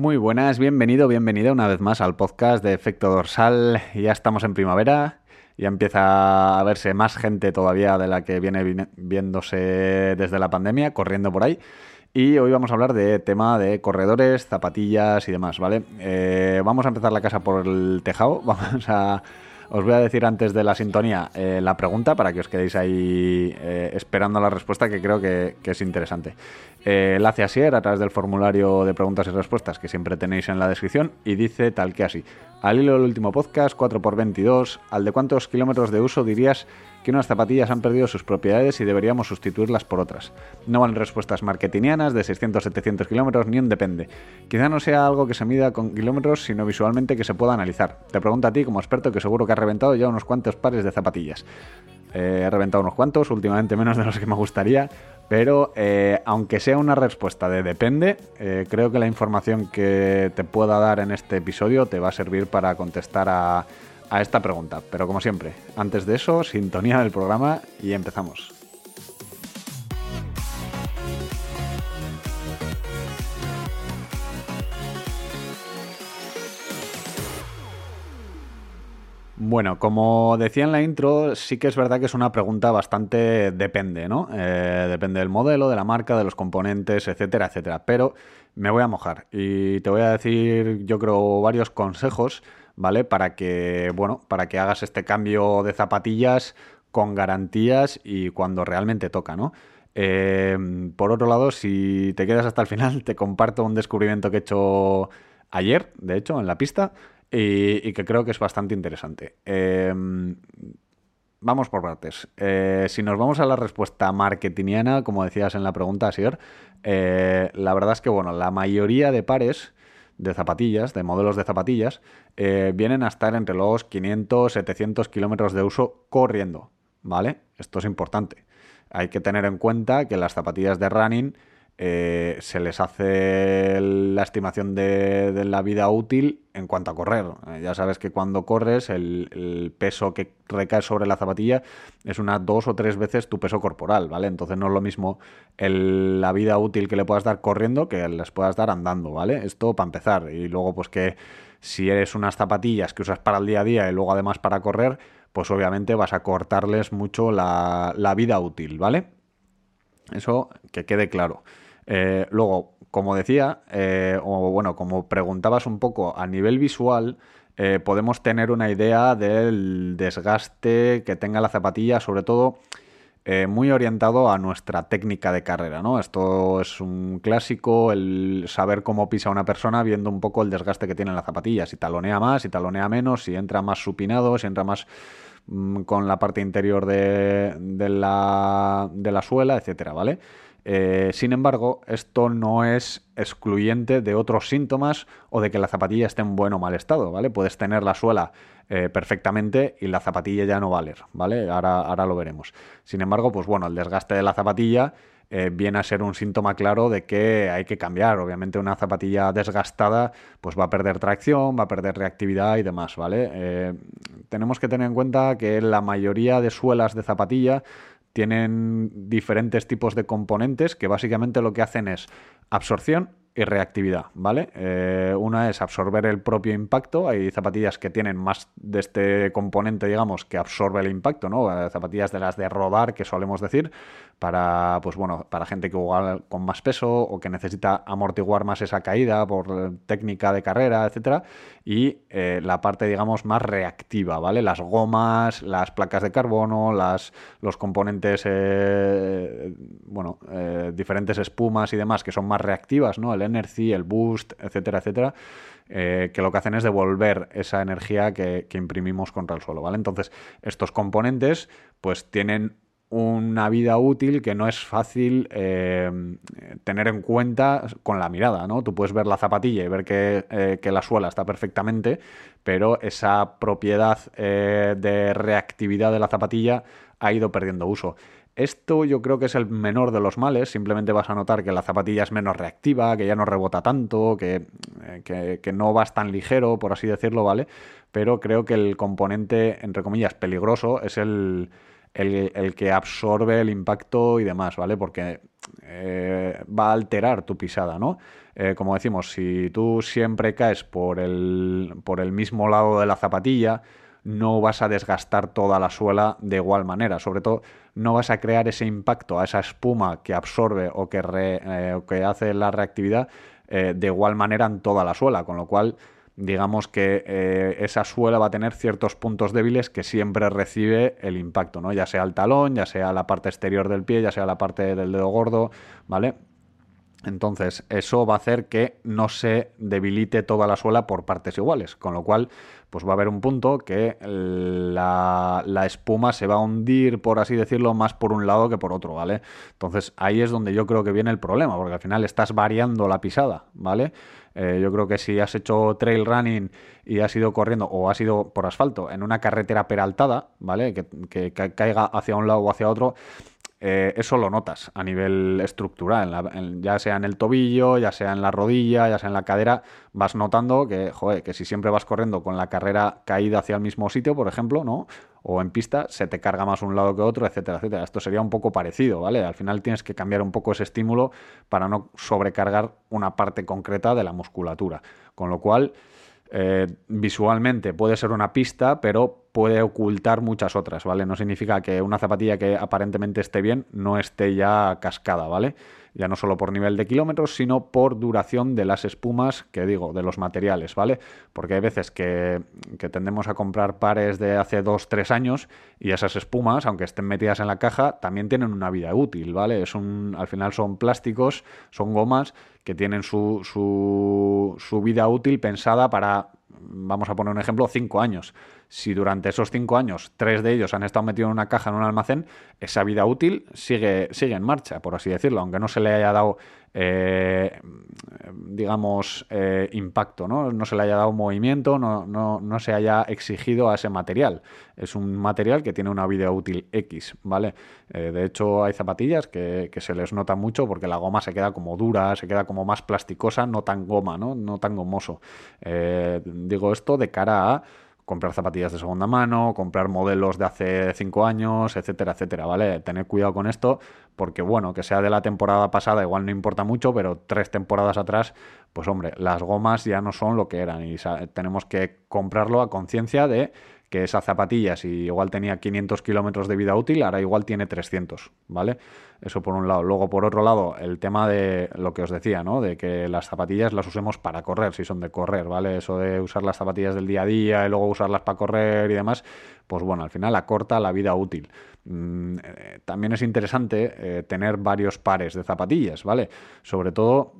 Muy buenas, bienvenido, bienvenida una vez más al podcast de Efecto Dorsal. Ya estamos en primavera, ya empieza a verse más gente todavía de la que viene viéndose desde la pandemia, corriendo por ahí. Y hoy vamos a hablar de tema de corredores, zapatillas y demás, ¿vale? Eh, vamos a empezar la casa por el tejado, vamos a os voy a decir antes de la sintonía eh, la pregunta para que os quedéis ahí eh, esperando la respuesta que creo que, es interesante. Eh, la hace Asier a través del formulario de preguntas y respuestas que siempre tenéis en la descripción y dice tal que así. Al hilo del último podcast, 4x22, ¿al de cuántos kilómetros de uso dirías que unas zapatillas han perdido sus propiedades y deberíamos sustituirlas por otras. No valen respuestas marketingianas de 600-700 kilómetros ni un depende. Quizá no sea algo que se mida con kilómetros, sino visualmente que se pueda analizar. Te pregunto a ti como experto que seguro que has reventado ya unos cuantos pares de zapatillas. Eh, he reventado unos cuantos, últimamente menos de los que me gustaría, pero eh, aunque sea una respuesta de depende, eh, creo que la información que te pueda dar en este episodio te va a servir para contestar a a esta pregunta. Pero como siempre, antes de eso, sintonía del programa y empezamos. Bueno, como decía en la intro, sí que es verdad que es una pregunta bastante depende, ¿no? Eh, depende del modelo, de la marca, de los componentes, etcétera, etcétera. Pero me voy a mojar y te voy a decir, yo creo, varios consejos ¿vale? Para que, bueno, para que hagas este cambio de zapatillas con garantías y cuando realmente toca, ¿no? Em, por otro lado, si te quedas hasta el final, te comparto un descubrimiento que he hecho ayer, de hecho, en la pista, y, que creo que es bastante interesante. Em, vamos por partes. Eh, si nos vamos a la respuesta marketingiana, como decías en la pregunta, Asier, eh, la verdad es que, bueno, la mayoría de pares de zapatillas, de modelos de zapatillas, eh, vienen a estar entre los 500, 700 kilómetros de uso corriendo, ¿vale? Esto es importante. Hay que tener en cuenta que las zapatillas de running eh, se les hace la estimación de, la vida útil en cuanto a correr. Eh, ya sabes que cuando corres el, peso que recae sobre la zapatilla es unas dos o tres veces tu peso corporal, ¿vale? Entonces no es lo mismo la vida útil que le puedas dar corriendo que les puedas dar andando, ¿vale? Esto para empezar. Y luego pues que si eres unas zapatillas que usas para el día a día y luego además para correr, pues obviamente vas a cortarles mucho la, la vida útil, ¿vale? Eso que quede claro. Eh, luego, como decía, eh, o bueno, como preguntabas un poco a nivel visual, eh, podemos tener una idea del desgaste que tenga la zapatilla, sobre todo muy orientado a nuestra técnica de carrera, ¿no? Esto es un clásico, el saber cómo pisa una persona viendo un poco el desgaste que tiene la zapatilla, si talonea más, si talonea menos, si entra más supinado, si entra más mm, con la parte interior de, de, la, de la suela, etcétera, ¿vale? Eh, sin embargo, esto no es excluyente de otros síntomas o de que la zapatilla esté en buen o mal estado, ¿vale? Puedes tener la suela eh, perfectamente y la zapatilla ya no valer, ¿vale? Ahora, ahora lo veremos. Sin embargo, pues bueno, el desgaste de la zapatilla eh, viene a ser un síntoma claro de que hay que cambiar. Obviamente una zapatilla desgastada pues va a perder tracción, va a perder reactividad y demás, ¿vale? tenemos que tener en cuenta que la mayoría de suelas de zapatilla tienen diferentes tipos de componentes que básicamente lo que hacen es absorción y reactividad, ¿vale? Eh, una es absorber el propio impacto. Hay zapatillas que tienen más de este componente, digamos, que absorbe el impacto, ¿no? Eh, zapatillas de las de rodar, que solemos decir, para, pues bueno, para gente que juega con más peso o que necesita amortiguar más esa caída por técnica de carrera, etcétera. Y eh, la parte, digamos, más reactiva, ¿vale? Las gomas, las placas de carbono, las, los componentes, bueno, diferentes espumas y demás que son más reactivas, ¿no? el Energy, el Boost, etcétera, etcétera, eh, que lo que hacen es devolver esa energía que, imprimimos contra el suelo, ¿vale? Entonces, estos componentes, pues tienen una vida útil que no es fácil eh, tener en cuenta con la mirada, ¿no? Tú puedes ver la zapatilla y ver que, eh, que la suela está perfectamente, pero esa propiedad de reactividad de la zapatilla ha ido perdiendo uso. Esto yo creo que es el menor de los males, simplemente vas a notar que la zapatilla es menos reactiva, que ya no rebota tanto, que, eh, que, no vas tan ligero, por así decirlo, ¿vale? Pero creo que el componente, entre comillas, peligroso es el, el, que absorbe el impacto y demás, ¿vale? Porque eh, va a alterar tu pisada, ¿no? Eh, como decimos, si tú siempre caes por el, por el mismo lado de la zapatilla, no vas a desgastar toda la suela de igual manera. Sobre todo, no vas a crear ese impacto a esa espuma que absorbe o que, eh, que hace la reactividad de igual manera en toda la suela. Con lo cual, digamos que esa suela va a tener ciertos puntos débiles que siempre recibe el impacto, ¿no? Ya sea el talón, ya sea la parte exterior del pie, ya sea la parte del dedo gordo, ¿vale? Entonces, eso va a hacer que no se debilite toda la suela por partes iguales, con lo cual, pues va a haber un punto que la, espuma se va a hundir, por así decirlo, más por un lado que por otro, ¿vale? Entonces, ahí es donde yo creo que viene el problema, porque al final estás variando la pisada, ¿vale? Eh, yo creo que si has hecho trail running y has ido corriendo o has ido por asfalto en una carretera peraltada, ¿vale? que caiga hacia un lado o hacia otro, eh, eso lo notas a nivel estructural, ya sea en el tobillo, ya sea en la rodilla, ya sea en la cadera, vas notando que, joder, que si siempre vas corriendo con la carrera caída hacia el mismo sitio, por ejemplo, ¿no? O en pista, se te carga más un lado que otro, etcétera, etcétera. Esto sería un poco parecido, ¿vale? Al final tienes que cambiar un poco ese estímulo para no sobrecargar una parte concreta de la musculatura. Con lo cual, eh, visualmente puede ser una pista, pero puede ocultar muchas otras, ¿vale? No significa que una zapatilla que aparentemente esté bien no esté ya cascada, ¿vale? Ya no solo por nivel de kilómetros, sino por duración de las espumas, que digo, de los materiales, ¿vale? Porque hay veces que, que tendemos a comprar pares de hace 2-3 años y esas espumas, aunque estén metidas en la caja, también tienen una vida útil, ¿vale? Es un, al final son plásticos, son gomas que tienen su, su, vida útil pensada para, vamos a poner un ejemplo, 5 años. Si durante esos cinco años tres de ellos han estado metidos en una caja en un almacén, esa vida útil sigue, sigue en marcha, por así decirlo, aunque no se le haya dado, eh, digamos, eh, impacto, ¿no? no se le haya dado movimiento, no, no, se haya exigido a ese material. Es un material que tiene una vida útil X, ¿vale? Eh, de hecho, hay zapatillas que, que, se les nota mucho porque la goma se queda como dura, se queda como más plasticosa, no tan goma, ¿no? No tan gomoso. digo esto de cara a comprar zapatillas de segunda mano, comprar modelos de hace cinco años, etcétera, etcétera, ¿vale? Tener cuidado con esto, porque bueno, que sea de la temporada pasada igual no importa mucho, pero tres temporadas atrás, pues hombre, las gomas ya no son lo que eran y tenemos que comprarlo a conciencia de que esa zapatilla, si igual tenía 500 kilómetros de vida útil, ahora igual tiene 300, ¿vale? Eso por un lado. Luego, por otro lado, el tema de lo que os decía, ¿no? De que las zapatillas las usemos para correr, si son de correr, ¿vale? Eso de usar las zapatillas del día a día y luego usarlas para correr y demás, pues bueno, al final acorta la vida útil. Mm, eh, también es interesante eh, tener varios pares de zapatillas, ¿vale? Sobre todo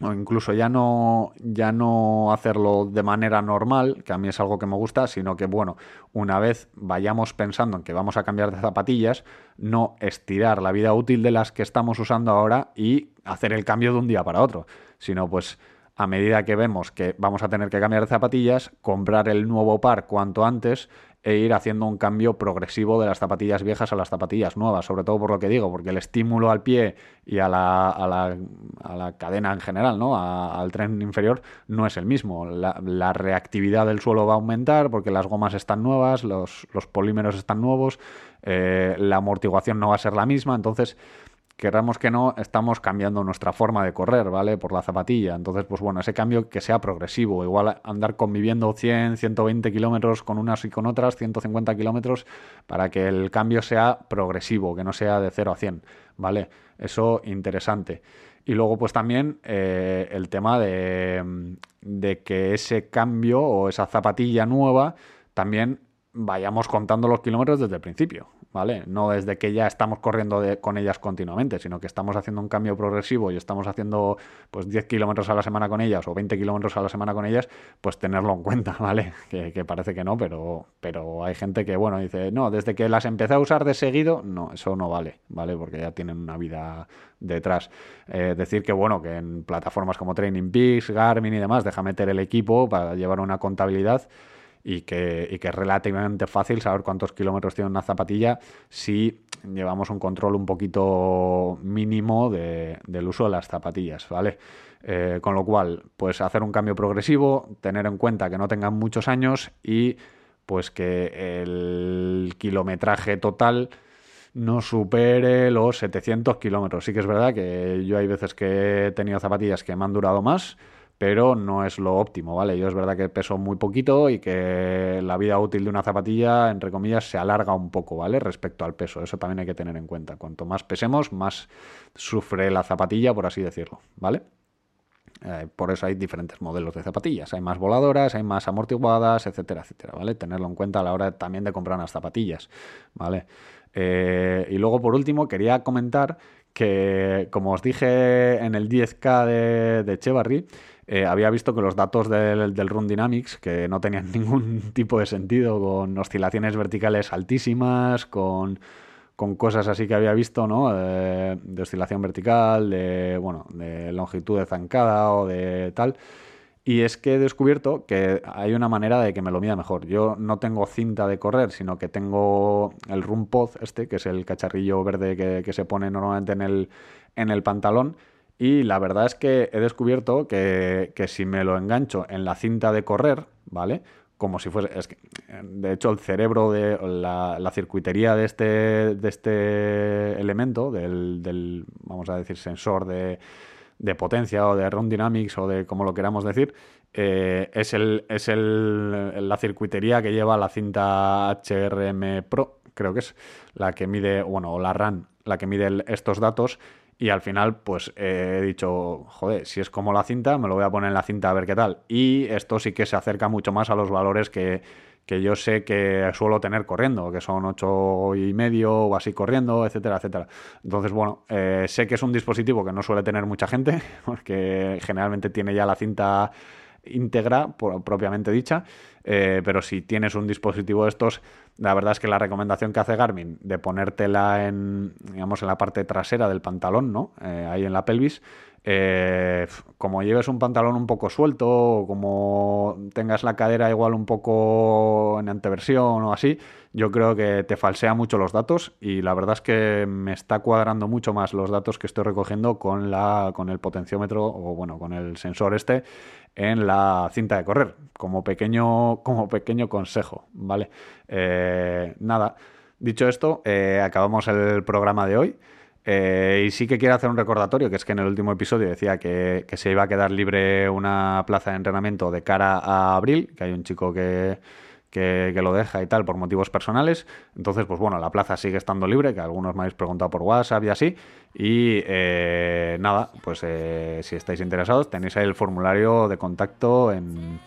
o incluso ya no, ya no hacerlo de manera normal, que a mí es algo que me gusta, sino que, bueno, una vez vayamos pensando en que vamos a cambiar de zapatillas, no estirar la vida útil de las que estamos usando ahora y hacer el cambio de un día para otro, sino pues a medida que vemos que vamos a tener que cambiar de zapatillas, comprar el nuevo par cuanto antes e ir haciendo un cambio progresivo de las zapatillas viejas a las zapatillas nuevas, sobre todo por lo que digo, porque el estímulo al pie y a la, a la, a la cadena en general, ¿no? al tren inferior, no es el mismo. La, reactividad del suelo va a aumentar porque las gomas están nuevas, los, los polímeros están nuevos, eh, la amortiguación no va a ser la misma, entonces queramos que no, estamos cambiando nuestra forma de correr, ¿vale? Por la zapatilla. Entonces, pues bueno, ese cambio que sea progresivo. Igual andar conviviendo 100, 120 kilómetros con unas y con otras, 150 kilómetros, para que el cambio sea progresivo, que no sea de 0 a 100, ¿vale? Eso interesante. Y luego, pues también eh, el tema de, de que ese cambio o esa zapatilla nueva también vayamos contando los kilómetros desde el principio. ¿Vale? No desde que ya estamos corriendo con ellas continuamente, sino que estamos haciendo un cambio progresivo y estamos haciendo pues 10 kilómetros a la semana con ellas o 20 kilómetros a la semana con ellas, pues tenerlo en cuenta, ¿vale? Que, parece que no, pero, pero hay gente que, bueno, dice, no, desde que las empecé a usar de seguido, no, eso no vale, ¿vale? Porque ya tienen una vida detrás. Eh, decir que, bueno, que en plataformas como Training Peaks, Garmin y demás, deja meter el equipo para llevar una contabilidad y que, y que es relativamente fácil saber cuántos kilómetros tiene una zapatilla si llevamos un control un poquito mínimo de, del uso de las zapatillas, ¿vale? Eh, con lo cual, pues hacer un cambio progresivo, tener en cuenta que no tengan muchos años y pues que el kilometraje total no supere los 700 kilómetros. Sí que es verdad que yo hay veces que he tenido zapatillas que me han durado más, pero no es lo óptimo, ¿vale? Yo es verdad que peso muy poquito y que la vida útil de una zapatilla, entre comillas, se alarga un poco, ¿vale? Respecto al peso, eso también hay que tener en cuenta. Cuanto más pesemos, más sufre la zapatilla, por así decirlo, ¿vale? Eh, por eso hay diferentes modelos de zapatillas. Hay más voladoras, hay más amortiguadas, etcétera, etcétera, ¿vale? Tenerlo en cuenta a la hora también de comprar unas zapatillas, ¿vale? Eh, y luego, por último, quería comentar que, como os dije en el 10K de, de eh, había visto que los datos del, del Run Dynamics, que no tenían ningún tipo de sentido, con oscilaciones verticales altísimas, con, cosas así que había visto, ¿no? Eh, de oscilación vertical, de, bueno, de longitud de zancada o de tal. Y es que he descubierto que hay una manera de que me lo mida mejor. Yo no tengo cinta de correr, sino que tengo el RunPod, este, que es el cacharrillo verde que, que se pone normalmente en el, en el pantalón y la verdad es que he descubierto que, si me lo engancho en la cinta de correr, ¿vale? Como si fuese. Es que, de hecho, el cerebro de la, la circuitería de este, de este elemento, del, del, vamos a decir, sensor de, de potencia o de Run Dynamics o de como lo queramos decir, eh, es, el, es el, la circuitería que lleva la cinta HRM Pro, creo que es la que mide, bueno, o la RAN, la que mide estos datos y al final, pues he dicho, joder, si es como la cinta, me lo voy a poner en la cinta a ver qué tal. Y esto sí que se acerca mucho más a los valores que, yo sé que suelo tener corriendo, que son ocho y medio o así corriendo, etcétera, etcétera. Entonces, bueno, eh, sé que es un dispositivo que no suele tener mucha gente, porque generalmente tiene ya la cinta íntegra, propiamente dicha, eh, pero si tienes un dispositivo de estos, la verdad es que la recomendación que hace Garmin de ponértela en, digamos, en la parte trasera del pantalón, ¿no? Eh, ahí en la pelvis, eh, como lleves un pantalón un poco suelto, o como tengas la cadera igual un poco en anteversión o así, yo creo que te falsea mucho los datos y la verdad es que me está cuadrando mucho más los datos que estoy recogiendo con, la, con el potenciómetro o bueno, con el sensor este en la cinta de correr, como pequeño, como pequeño consejo, ¿vale? Eh, nada, dicho esto, eh, acabamos el programa de hoy. Eh, y sí que quiero hacer un recordatorio, que es que en el último episodio decía que, se iba a quedar libre una plaza de entrenamiento de cara a abril, que hay un chico que, que, lo deja y tal por motivos personales. Entonces, pues bueno, la plaza sigue estando libre, que algunos me habéis preguntado por WhatsApp y así. Y eh, nada, pues eh, si estáis interesados, tenéis ahí el formulario de contacto en,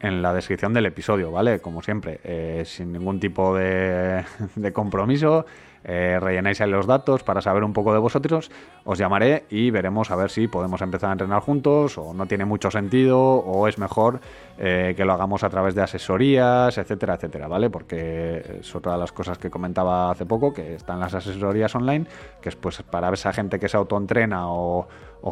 en la descripción del episodio, ¿vale? Como siempre, sin ningún tipo de compromiso eh, rellenáis ahí los datos para saber un poco de vosotros, os llamaré y veremos a ver si podemos empezar a entrenar juntos o no tiene mucho sentido o es mejor eh, que lo hagamos a través de asesorías, etcétera, etcétera, ¿vale? Porque es otra de las cosas que comentaba hace poco, que están las asesorías online, que es pues para esa gente que se autoentrena o,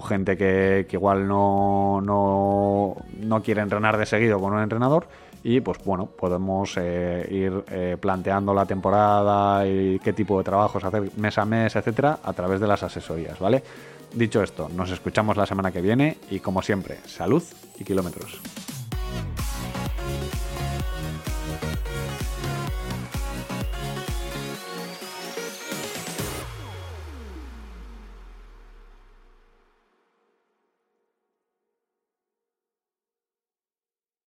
gente que, que igual no, no, no quiere entrenar de seguido con un entrenador y pues bueno, podemos eh, ir eh, planteando la temporada y qué tipo de trabajos hacer mes a mes, etcétera, a través de las asesorías, ¿vale? Dicho esto, nos escuchamos la semana que viene y como siempre, salud y kilómetros.